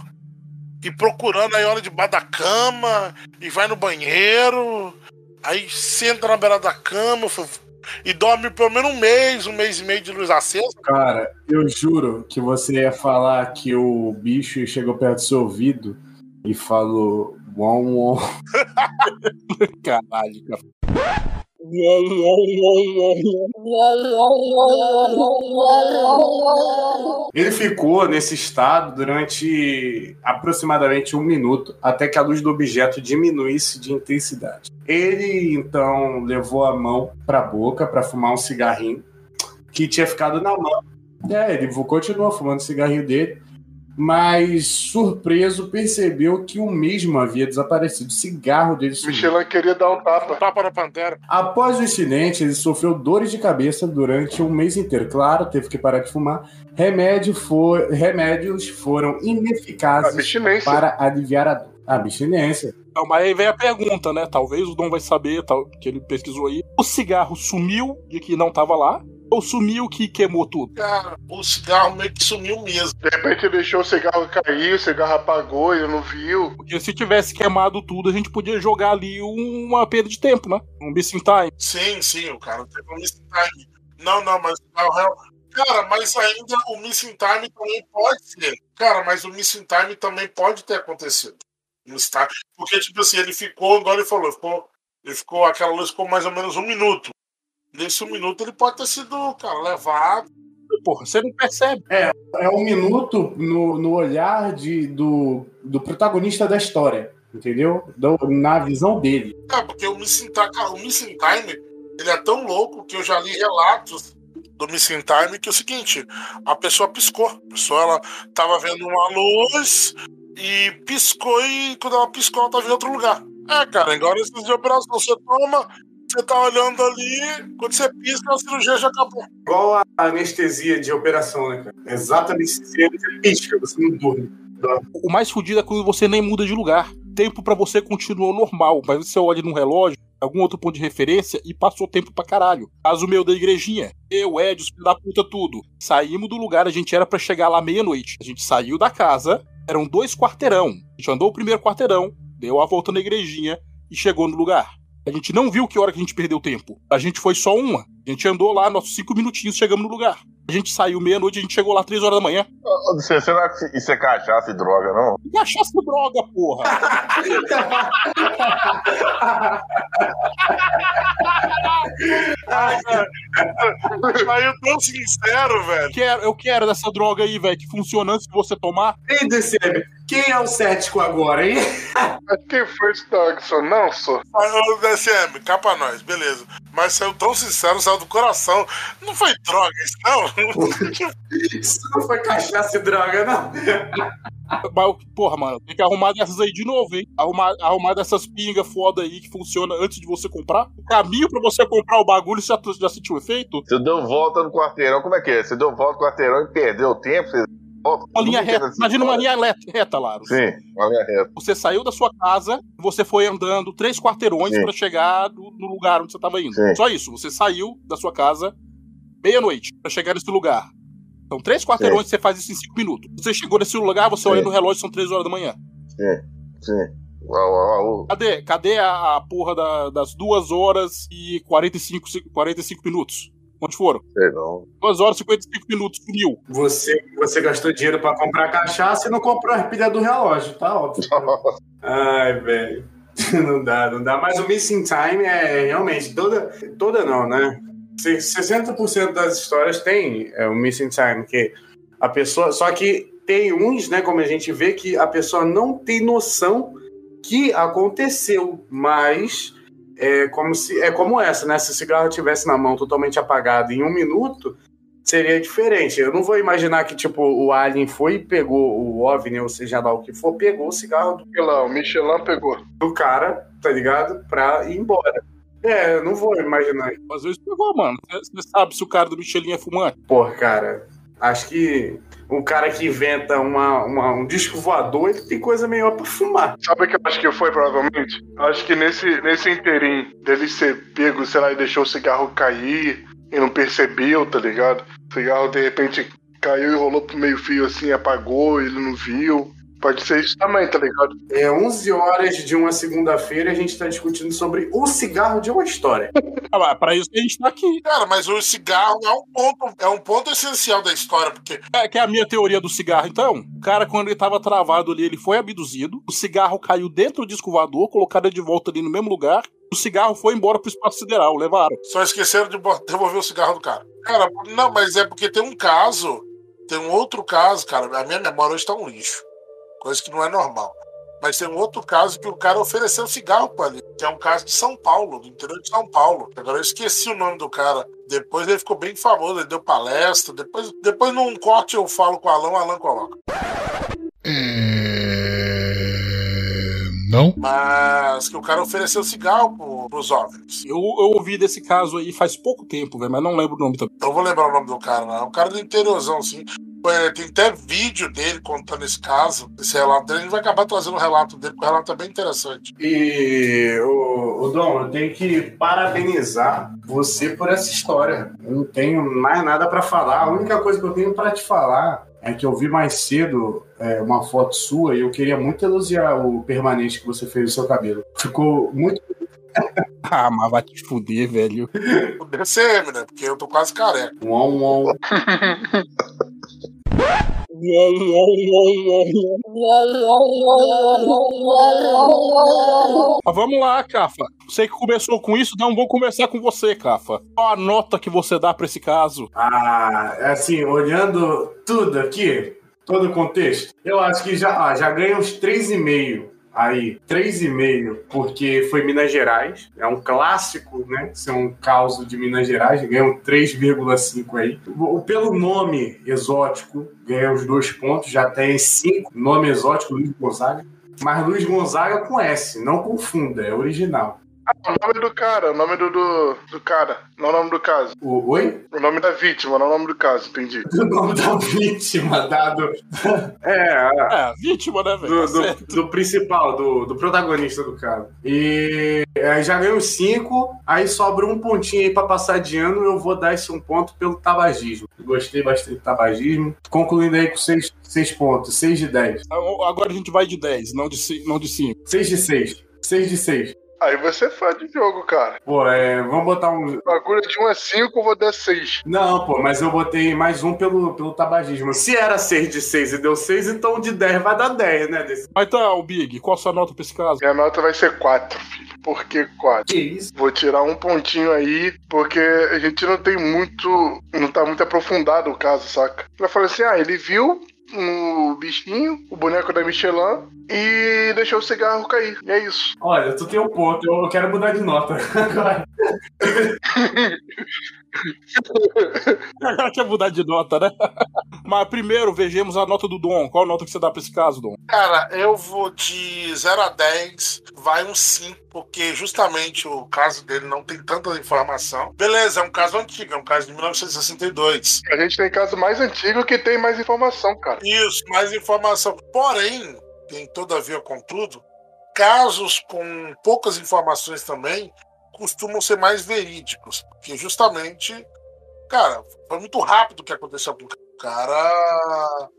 E procurando, aí olha debaixo da cama, e vai no banheiro, aí senta na beira da cama, e dorme pelo menos um mês, um mês e meio de luz acesa. Cara, eu juro que você ia falar que o bicho chegou perto do seu ouvido e falou. Uom, uom. Caralho, cara. Ele ficou nesse estado durante aproximadamente um minuto, até que a luz do objeto diminuísse de intensidade. Ele então levou a mão para a boca para fumar um cigarrinho que tinha ficado na mão. É, ele continuou fumando o cigarrinho dele, mas surpreso percebeu que o mesmo havia desaparecido. O cigarro dele sumiu. Michelin queria dar um tapa. Tapa na pantera. Após o incidente, ele sofreu dores de cabeça durante um mês inteiro. Claro, teve que parar de fumar. Remédio for- Remédios foram ineficazes para aliviar a dor. Abstinência. Não, mas aí vem a pergunta, né? Talvez o Dom vai saber, tal, que ele pesquisou aí. O cigarro sumiu de que não tava lá? Ou sumiu que queimou tudo? Cara, o cigarro meio que sumiu mesmo. De repente ele deixou o cigarro cair, o cigarro apagou, ele não viu. Porque se tivesse queimado tudo, a gente podia jogar ali uma perda de tempo, né? Um missing time. Sim, sim, o cara teve um missing time. Não, não, mas o real. Cara, mas ainda o missing time também pode ser. Cara, mas o missing time também pode ter acontecido. Porque, tipo assim, ele ficou, igual ele falou, ficou, ele ficou, aquela luz ficou mais ou menos um minuto. Nesse um minuto ele pode ter sido, cara, levado. Porra, você não percebe. É, é um minuto no, no olhar de, do, do protagonista da história, entendeu? Do- na visão dele. É, porque o missing time, cara, o missing time, ele é tão louco que eu já li relatos do missing time que é o seguinte, a pessoa piscou. A pessoa, ela tava vendo uma luz e piscou e quando ela piscou, ela tava em outro lugar. É, cara, agora esses de operação, você toma, você tá olhando ali, quando você pisca, a cirurgia já acabou. Igual a anestesia de operação, né, cara? Exatamente você pisca, você não dorme. O mais fodido é quando você nem muda de lugar. Tempo pra você continua normal, mas você olha num relógio, algum outro ponto de referência e passou tempo pra caralho. Caso meu da igrejinha. Eu, Ed, os filhos da puta, tudo. Saímos do lugar, a gente era pra chegar lá meia-noite. A gente saiu da casa, eram dois quarteirão. A gente andou o primeiro quarteirão, deu a volta na igrejinha e chegou no lugar. A gente não viu que hora que a gente perdeu tempo. A gente foi só uma. A gente andou lá, nossos cinco minutinhos, chegamos no lugar. A gente saiu meia-noite, a gente chegou lá três horas da manhã. Ô, Você, será que isso é cachaça e droga, não? E achasse droga, porra! Aí eu tão sincero, velho. Quero, eu quero dessa droga aí, velho, que funciona antes de você tomar. Ei, DCM, quem é o cético agora, hein? Quem foi esse Dogson? Não, sou. Mas, ô, DSM, cá pra nós, beleza. Mas saiu tão sincero, saiu do coração. Não foi droga isso, não? Isso não foi cachaça e droga, não. Mas, porra, mano, tem que arrumar dessas aí de novo, hein? Arrumar, arrumar dessas pingas foda aí que funciona antes de você comprar. O caminho pra você comprar o bagulho, você já, já sentiu o efeito? Você deu volta no quarteirão, como é que é? Você deu volta no quarteirão e perdeu tempo? Você Uma linha reta. essa Imagina uma linha reta, Laro. Sim, uma linha reta. Você saiu da sua casa, você foi andando três quarteirões pra chegar no, lugar onde você tava indo. Sim. Só isso. Você saiu da sua casa meia-noite pra chegar nesse lugar. São três quarteirões, você faz isso em cinco minutos. Você chegou nesse lugar, você olha no relógio, são três horas da manhã. Sim, sim. Uau, uau, uau. Cadê, cadê a, a porra da- das duas horas e 45, se- 45 minutos? Quantos foram? Sei não. 2 horas e 55 minutos, sumiu. Você, você gastou dinheiro pra comprar cachaça e não comprou a pilha do relógio, tá óbvio. Ai, velho. Não dá, não dá. Mas o Missing Time é realmente toda. Toda não, né? Se- 60% das histórias tem é, o Missing Time, que a pessoa. Só que tem uns, né, como a gente vê, que a pessoa não tem noção que aconteceu, mas é como se é como essa, né? Se o cigarro tivesse na mão totalmente apagado em um minuto, seria diferente. Eu não vou imaginar que tipo o alien foi e pegou o OVNI, ou seja lá o que for, pegou o cigarro do, Michelin, o Michelin pegou. do cara, tá ligado? Pra ir embora. É, eu não vou imaginar. Às vezes pegou, mano. Você sabe se o cara do Michelin é fumante? Pô, cara, acho que um cara que inventa uma, uma- um disco voador, ele tem coisa melhor pra fumar. Sabe o que eu acho que foi, provavelmente? Eu acho que nesse, nesse inteirinho dele ser pego, sei lá, e deixou o cigarro cair e não percebeu, tá ligado? O cigarro de repente caiu e rolou pro meio fio assim, apagou, ele não viu. Pode ser isso também, tá ligado? É 11 horas de uma segunda-feira e a gente tá discutindo sobre o cigarro de uma história. Ah, mas pra isso que a gente tá aqui. Cara, mas o cigarro é um ponto, é um ponto essencial da história, porque É que é a minha teoria do cigarro, então. O cara, quando ele tava travado ali, ele foi abduzido. O cigarro caiu dentro do disco voador, colocaram ele de volta ali no mesmo lugar. O cigarro foi embora pro espaço sideral, levaram. só esqueceram de devolver o cigarro do cara. Cara, não, mas é porque tem um caso, tem um outro caso, cara. A minha memória hoje tá um lixo. Coisa que não é normal. Mas tem um outro caso que o cara ofereceu cigarro pra ele. Que é um caso de São Paulo, do interior de São Paulo. Agora eu esqueci o nome do cara. Depois ele ficou bem famoso, ele deu palestra. Depois, depois num corte eu falo com o Alan, o Alan coloca. Não? Mas que o cara ofereceu cigarro pro, pros OVNIs. Eu, eu ouvi desse caso aí faz pouco tempo, velho, mas não lembro o nome também. Não vou lembrar o nome do cara, não. É um cara do interiorzão, assim. É, tem até vídeo dele contando esse caso, esse relato dele. A gente vai acabar trazendo o relato dele, porque o relato é bem interessante. E, o, o Dom, eu tenho que parabenizar você por essa história. Eu não tenho mais nada pra falar. A única coisa que eu tenho pra te falar é que eu vi mais cedo é, uma foto sua e eu queria muito elogiar o permanente que você fez no seu cabelo. Ficou muito. Ah, mas vai te fuder, velho. O DCM, né? Porque eu tô quase careca. Uom, uom. Mas vamos lá, Cafa. Você que começou com isso, então vamos começar com você, Cafa. Qual a nota que você dá pra esse caso? Ah, assim, olhando tudo aqui, todo o contexto, eu acho que já, ah, já ganha uns 3,5 aí. 3,5, porque foi Minas Gerais. É um clássico, né? Ser um caos de Minas Gerais. Ganha um 3,5 aí. Pelo nome exótico, ganha os dois pontos. Já tem 5. Nome exótico, Luiz Gonzaga. Mas Luiz Gonzaga com S, não confunda, é original. Ah, o nome do cara, o nome do, do, do cara, não o nome do caso. O, oi? O nome da vítima, não o nome do caso, entendi. O nome da vítima, dado. É, É, vítima, né, velho? do, Tá do- do principal, do, do protagonista do caso. E aí já ganhei os cinco, aí sobra um pontinho aí pra passar de ano, eu vou dar esse um ponto pelo tabagismo. Gostei bastante do tabagismo. Concluindo aí com seis, seis pontos, seis de dez. Agora a gente vai de 10, não de 5. Não de cinco. Seis de seis. Seis de seis. Aí você é fã de jogo, cara. Pô, é, vamos botar um... Bagulho de 1 a 5, eu vou dar 6. Não, pô, mas eu botei mais um pelo, pelo tabagismo. Se era seis de seis e deu seis, então de 10 vai dar 10, né? Desse... Mas então, Big, qual a sua nota pra esse caso? Minha nota vai ser 4, filho. Por que 4? Que isso? Vou tirar um pontinho aí, porque a gente não tem muito. Não tá muito aprofundado o caso, saca? Ela falou assim: ah, ele viu o bichinho, o boneco da Michelin, e deixou o cigarro cair. E é isso. Olha, tu tem um ponto, eu quero mudar de nota agora. Ela quer mudar de nota, né? Mas primeiro, vejamos a nota do Dom. Qual a nota que você dá pra esse caso, Dom? Cara, eu vou de 0 a 10, vai um 5, porque justamente o caso dele não tem tanta informação. Beleza, é um caso antigo, é um caso de 1962. A gente tem caso mais antigo que tem mais informação, cara. Isso, mais informação. Porém, tem todavia, contudo, casos com poucas informações também costumam ser mais verídicos, porque justamente, cara, foi muito rápido o que aconteceu com o cara.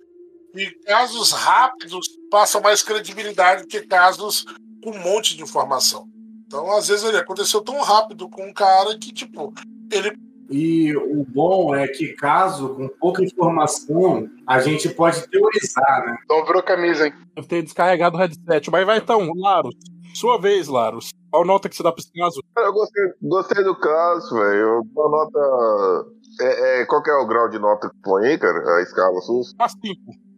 E casos rápidos passam mais credibilidade do que casos com um monte de informação. Então, às vezes, ele aconteceu tão rápido com um cara que, tipo, ele E o bom é que, caso com pouca informação, a gente pode teorizar, né? Então virou camisa, hein? Eu tenho descarregado o headset. Mas vai então, Laros. Sua vez, Laros. Qual nota que você dá pra esse caso? Eu gostei, gostei do caso, velho. Uma nota. É, é, qual que é o grau de nota que põe aí, cara? A escala SUS? Uma 5.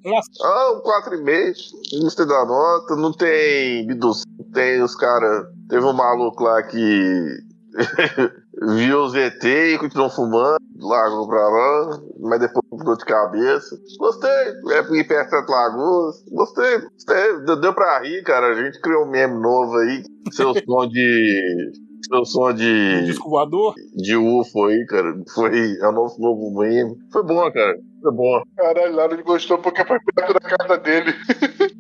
Uma Ah, um 4,5. Gostei da nota. Não tem Bidus. Tem os caras. Teve um maluco lá que. viu os ET e continuou fumando, largou pra lá, mas depois ficou de cabeça. Gostei, é ir perto de Lagoas. Gostei, gostei. Deu, deu pra rir, cara. A gente criou um meme novo aí. Seu som de. Seu som de. disco voador. De UFO aí, cara. Foi. É o novo, novo meme. Foi bom, cara. Foi bom. Caralho, lá ele gostou porque foi perto da casa dele.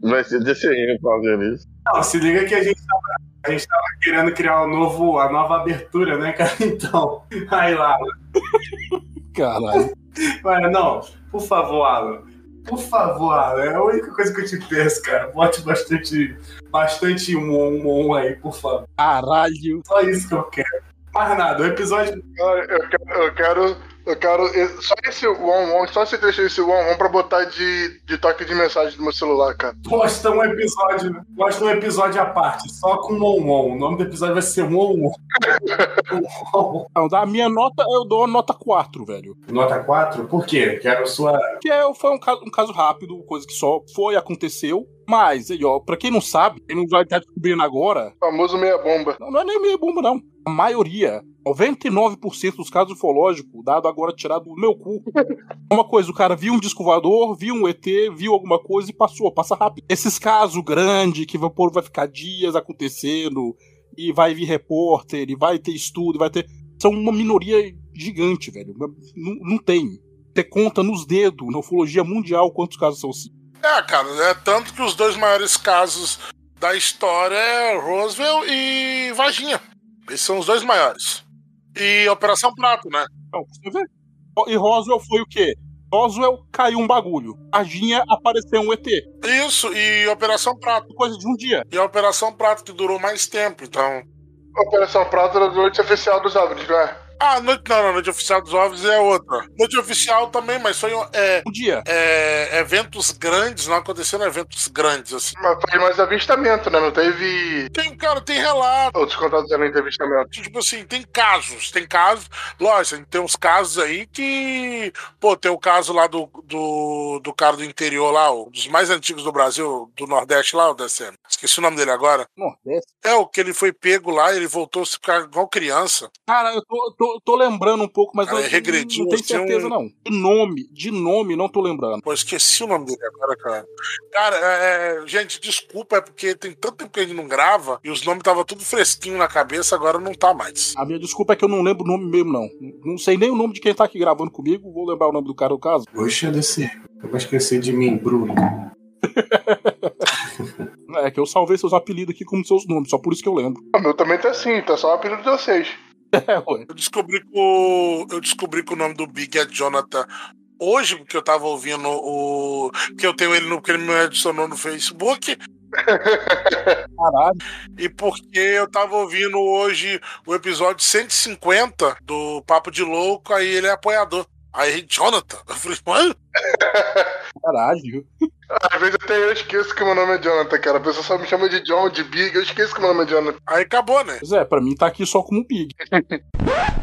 Vai ser DCM fazendo isso. Não, se liga que a gente tava, a gente tava querendo criar um novo, a nova abertura, né, cara? Então, aí lá. Caralho. Mas não, por favor, Alan. Por favor, Alan. É a única coisa que eu te peço, cara. Bote bastante, bastante um, um, um aí, por favor. Caralho. Só isso que eu quero. Mais nada, o episódio. Eu quero, eu quero, eu quero só esse one on, só esse trecho desse one on pra botar de, de toque de mensagem no meu celular, cara. Posta um episódio, posta um episódio à parte, só com on on. O nome do episódio vai ser on on. Não, da minha nota, eu dou a nota 4, velho. Nota 4? Por quê? Quero sua. Que é, foi um caso, um caso rápido, coisa que só foi, aconteceu. Mas, aí, ó, pra quem não sabe, quem não vai estar descobrindo agora. O famoso meia bomba. Não, não é nem meia bomba, não. A maioria, 99% dos casos ufológicos, dado agora tirado do meu cu. Uma coisa, o cara viu um disco voador, viu um ET, viu alguma coisa e passou, passa rápido. Esses casos grandes que vai, vai ficar dias acontecendo, e vai vir repórter, e vai ter estudo, vai ter. São uma minoria gigante, velho. Não, não tem. Você conta nos dedos, na ufologia mundial, quantos casos são assim. É, cara, é tanto que os dois maiores casos da história é Roosevelt e Varginha. Esses são os dois maiores. E Operação Prato, né? Não, você vê. E Roswell foi o quê? Roswell caiu um bagulho. Varginha apareceu um ET. Isso, e Operação Prato. Coisa de um dia. E a Operação Prato que durou mais tempo, então. Operação Prato era noite oficial dos OVNIs, não é? Ah, noite, não, não, noite oficial dos OVNIs é outra. Noite oficial também, mas foi é, um dia. É, eventos grandes, não aconteceram eventos grandes, assim. Mas foi mais avistamento, né? Não teve. Tem, cara, tem relato. Outros contatos de avistamento. Tipo assim, tem casos, tem casos. Lógico, tem uns casos aí que. Pô, tem o caso lá do, do, do cara do interior lá, um dos mais antigos do Brasil, do Nordeste lá, o DCM. Esqueci o nome dele agora. Nordeste? É, o que ele foi pego lá, ele voltou a ficar igual criança. Cara, eu tô, tô, tô lembrando um pouco, mas Cara, eu regrediu, não tenho assim, certeza, um- não. De nome, de nome, não tô lembrando. Pô, esqueci o nome dele agora, cara. Cara, é, é, gente, desculpa, é porque tem tanto tempo que a gente não grava e os nomes estavam tudo fresquinho na cabeça, agora não tá mais. A minha desculpa é que eu não lembro o nome mesmo, não. Não sei nem o nome de quem tá aqui gravando comigo, vou lembrar o nome do cara do caso. Poxa, desse. Eu vou esquecer de mim, Bruno. É que eu salvei seus apelidos aqui como seus nomes, só por isso que eu lembro. O meu também tá assim, tá só o apelido de vocês. É. Eu descobri que o, eu descobri que o nome do Big é Jonathan hoje, porque eu tava ouvindo o. que eu tenho ele no. porque ele me adicionou no Facebook. Caralho. E porque eu tava ouvindo hoje o episódio 150 do Papo de Louco, aí ele é apoiador. Aí, Jonathan, eu falei, mano, Caralho. Às vezes até eu esqueço que meu nome é Jonathan, cara. A pessoa só me chama de John, de Big, eu esqueço que meu nome é Jonathan. aí acabou, né? Pois é, pra mim tá aqui só como Big.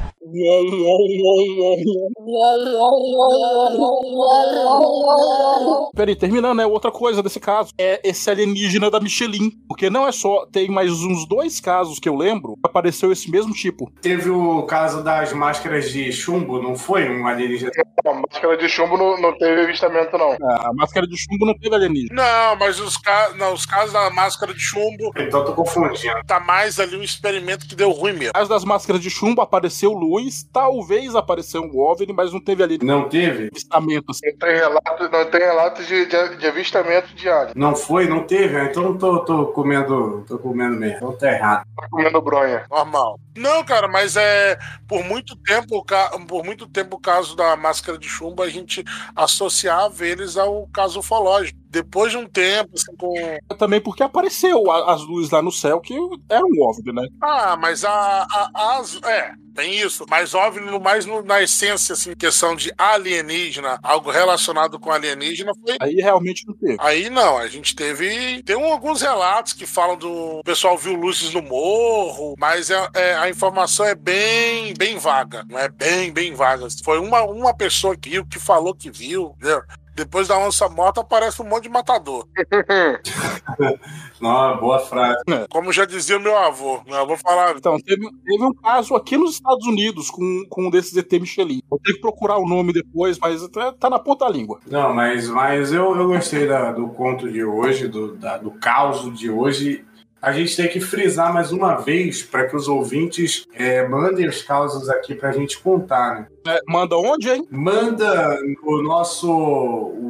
Peraí, terminando, né? Outra coisa desse caso é esse alienígena da Michelin. Porque não é só. Tem mais uns dois casos que eu lembro. Apareceu esse mesmo tipo. Teve o caso das máscaras de chumbo, não foi? Um alienígena. A máscara de chumbo não, não teve avistamento, não. A máscara de chumbo não teve alienígena. Não, mas os, ca... não, os casos da máscara de chumbo Então eu tô confundindo. tá mais ali um experimento que deu ruim mesmo. No caso das máscaras de chumbo, apareceu luz. Talvez apareceu um OVNI, mas não teve ali Não teve? avistamento. Assim. Não tem relato, não tem relato de, de, de avistamento de alien. Não foi? Não teve? Ah, Então eu tô, tô comendo. tô comendo mesmo. Então tá errado. Tá comendo bronha. Normal. Não, cara, mas é por muito tempo, por muito tempo o caso da máscara de chumbo a gente associava eles ao caso ufológico. Depois de um tempo, assim, com. Também porque apareceu as luzes lá no céu, que era um OVNI, né? Ah, mas a, a, as. É, tem isso. Mas óbvio, mais no- na essência, assim, questão de alienígena, algo relacionado com alienígena, foi. Aí realmente não teve. Aí não, a gente teve. Tem um- alguns relatos que falam do. O pessoal viu luzes no morro, mas é, é- a informação é bem, bem vaga. Não é bem, bem vaga. Foi uma, uma pessoa que viu, que falou que viu, entendeu? Depois da onça morta aparece um monte de matador. Não, boa frase. Como já dizia meu avô. Meu avô falava. Então, teve, teve um caso aqui nos Estados Unidos com, com um desses ET Michelin. Eu tenho que procurar o nome depois, mas tá, tá na ponta da língua. Não, mas, mas eu, eu gostei da- do conto de hoje, do, da- do caos de hoje. A gente tem que frisar mais uma vez para que os ouvintes é, mandem os causos aqui para a gente contar, né? É, manda onde, hein? Manda o nosso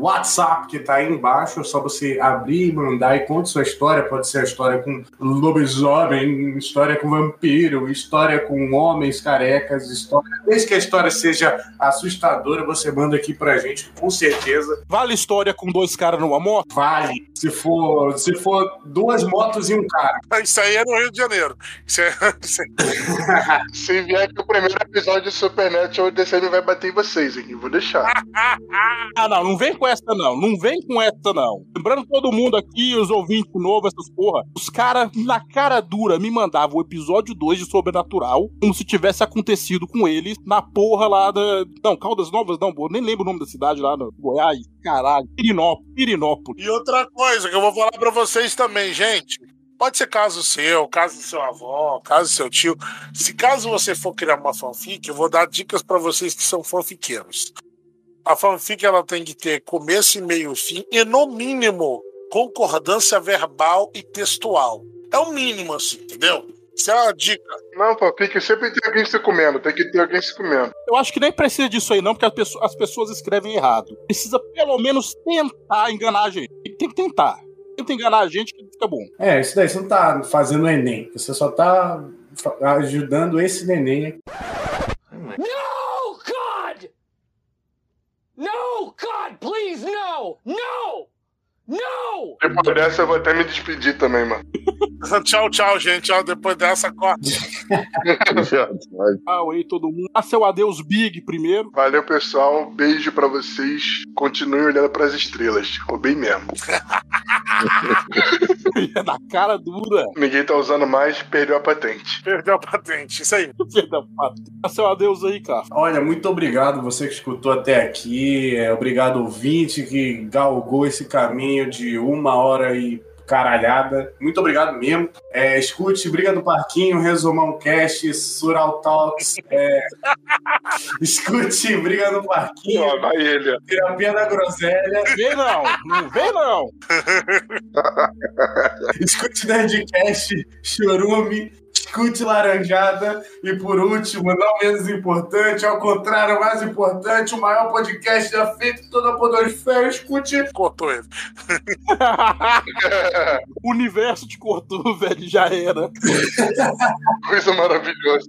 WhatsApp que tá aí embaixo. É só você abrir e mandar e conte sua história. Pode ser a história com lobisomem, história com vampiro, história com homens carecas, história. Desde que a história seja assustadora, você manda aqui pra gente, com certeza. Vale história com dois caras numa moto? Vale. Se for, se for duas motos e um cara. Isso aí é no Rio de Janeiro. Isso é. isso é- Se vier que o primeiro episódio de Supernatural, DCM vai bater em vocês, hein? Vou deixar. Ah, não, não vem com essa, não. Não vem com essa, não. Lembrando todo mundo aqui, os ouvintes novos, essas porra, os caras, na cara dura, me mandavam o episódio 2 de Sobrenatural, como se tivesse acontecido com eles na porra lá da. Não, Caldas Novas, não, pô, nem lembro o nome da cidade lá no Goiás. Caralho, Pirinópolis. Pirinópolis. E outra coisa que eu vou falar pra vocês também, gente. Pode ser caso seu, caso do seu avó, caso do seu tio. Se caso você for criar uma fanfic, eu vou dar dicas pra vocês que são fanfiqueiros. A fanfic ela tem que ter começo, e meio e fim e no mínimo concordância verbal e textual. É o mínimo assim, entendeu? Isso é uma dica. Não, pô, tem que sempre ter alguém se comendo. Tem que ter alguém se comendo. Eu acho que nem precisa disso aí, não, porque as pessoas, as pessoas escrevem errado. Precisa pelo menos tentar enganar a gente. Tem que tentar. Tenta enganar a gente que fica bom. É, isso daí, você não tá fazendo Enem. Você só tá ajudando esse neném. No, God! No, God, please, no! No! No! Depois dessa eu vou até me despedir também, mano. tchau, tchau, gente. Tchau, depois dessa corta. Tchau aí, todo mundo. Dá seu adeus big primeiro. Valeu, pessoal. Beijo pra vocês. Continuem olhando pras estrelas. Roubei mesmo. Na cara dura. Ninguém tá usando mais, perdeu a patente. Perdeu a patente, isso aí. Perdeu a patente. Dá seu adeus aí, cara. Olha, muito obrigado você que escutou até aqui. É, obrigado, ouvinte, que galgou esse caminho de uma hora e caralhada. Muito obrigado mesmo. É, escute Briga do Parquinho, Resumão Cast, Sural Talks. é, escute Briga do Parquinho. Ó, vai ele. Terapia da Groselha. Vem não, não vem não. Escute Nerdcast, Chorume. Escute Laranjada. E por último, não menos importante, ao contrário, mais importante, o maior podcast já feito em toda a Podosfera. Escute. Cortou ele. o universo te cortou, velho, já era. Coisa maravilhosa.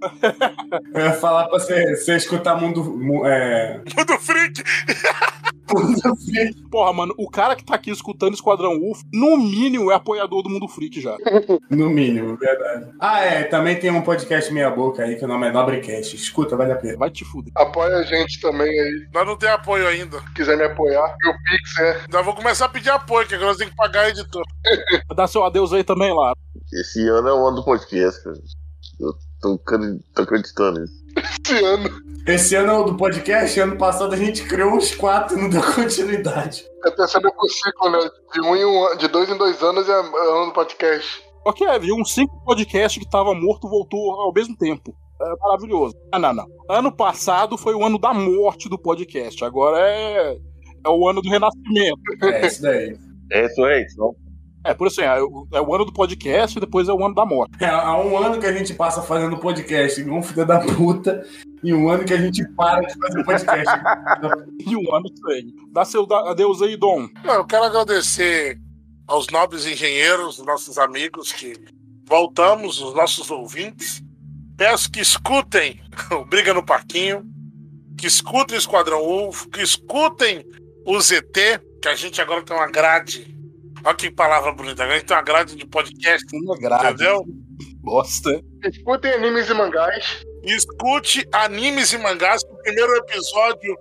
Eu ia falar pra você, você escutar Mundo. mu- É... Mundo Freak! Porra, mano, o cara que tá aqui escutando Esquadrão UFO, no mínimo é apoiador do Mundo Freak já. No mínimo, verdade. Ah, é, também tem um podcast meia boca aí que o nome é Nobrecast. Escuta, vale a pena. Vai te fuder. Apoia a gente também aí. Nós não temos apoio ainda. Se quiser me apoiar, meu Pix é. Já vou começar a pedir apoio, que agora nós temos que pagar editor. Dá seu adeus aí também lá. Esse ano é o ano do podcast, cara. Eu tô, tô acreditando nisso. Esse ano. Esse ano é o do podcast, ano passado a gente criou uns quatro e não deu continuidade. Tá pensando com o ciclo, né? De, um em um, de dois em dois anos é ano do podcast. Ok, viu? Um cinco podcast que tava morto voltou ao mesmo tempo. É maravilhoso. Ah, não, não. Ano passado foi o ano da morte do podcast. Agora é, é o ano do renascimento. É, isso daí. É isso aí, então. É, por isso é, o- é o ano do podcast e depois é o ano da morte. É, há um ano que a gente passa fazendo podcast igual um filho da puta, e um ano que a gente para de fazer podcast. E um ano sem. Dá seu adeus aí, Dom. Eu quero agradecer aos nobres engenheiros, nossos amigos que voltamos, os nossos ouvintes. Peço que escutem o Briga no Parquinho, que escutem o Esquadrão UFO, que escutem o ZT, que a gente agora tem uma grade. Olha que palavra bonita. A gente tem uma grade de podcast. Uma grade. Entendeu? Bosta. Escutem animes e mangás. Escute animes e mangás. O primeiro episódio.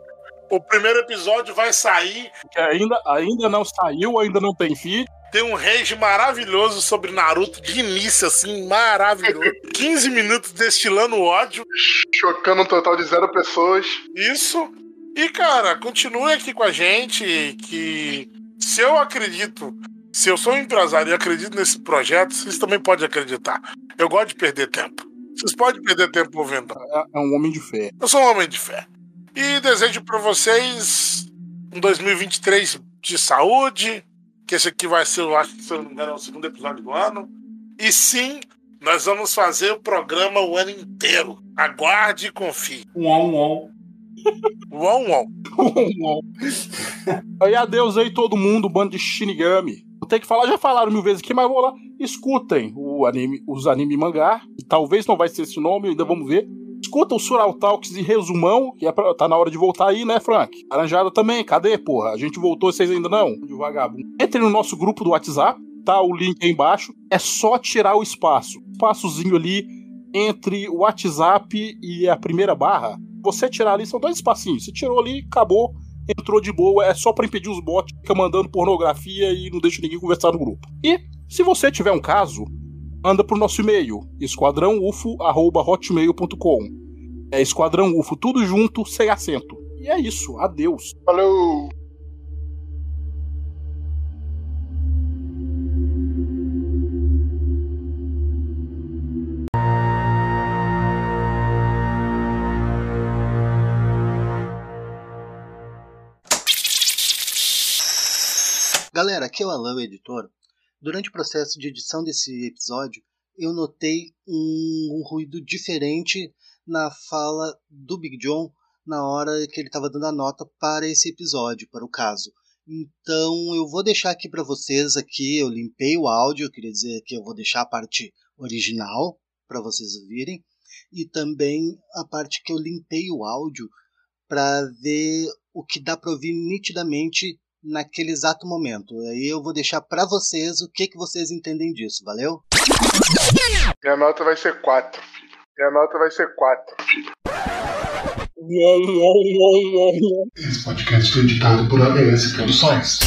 O primeiro episódio vai sair. Que ainda, ainda não saiu, ainda não tem feed. Tem um rage maravilhoso sobre Naruto de início, assim, maravilhoso. 15 minutos destilando ódio. Chocando um total de zero pessoas. Isso. E, cara, continue aqui com a gente. Que se eu acredito, se eu sou um empresário e acredito nesse projeto, vocês também podem acreditar. Eu gosto de perder tempo. Vocês podem perder tempo ouvindo. É, é um homem de fé. Eu sou um homem de fé. E desejo para vocês um 2023 de saúde. Que esse aqui vai ser, eu acho que se eu não me engano, é o segundo episódio do ano. E sim, nós vamos fazer o programa o ano inteiro. Aguarde e confie. Um on, um on. Uom, uom. Aí adeus aí todo mundo, bando de Shinigami. Vou ter que falar, já falaram mil vezes aqui, mas vou lá. Escutem o anime, os anime mangá. Talvez não vai ser esse nome, ainda vamos ver. Escuta o Sural Talks e resumão, que é pra, tá na hora de voltar aí, né, Frank? Arranjada também, cadê, porra? A gente voltou, vocês ainda não? De vagabundo. Entre no nosso grupo do WhatsApp, tá o link aí embaixo. É só tirar o espaço. Espaçozinho ali entre o WhatsApp e a primeira barra. Você tirar ali, são dois espacinhos. Você tirou ali, acabou, entrou de boa. É só para impedir os bots que mandando pornografia e não deixa ninguém conversar no grupo. E se você tiver um caso, manda pro nosso e-mail, esquadrãoufo.hotmail.com. É Esquadrão UFO, tudo junto, sem acento. E é isso, adeus. Falou! Galera, aqui é o Alan, editor. Durante o processo de edição desse episódio, eu notei um, um ruído diferente na fala do Big John na hora que ele estava dando a nota para esse episódio, para o caso. Então eu vou deixar aqui para vocês aqui, eu limpei o áudio, eu queria dizer que eu vou deixar a parte original para vocês ouvirem e também a parte que eu limpei o áudio para ver o que dá para ouvir nitidamente naquele exato momento. Aí eu vou deixar para vocês o que, que vocês entendem disso, valeu? Minha nota vai ser 4, filho. Minha nota vai ser 4, filho. Esse podcast foi editado por ABS Produções.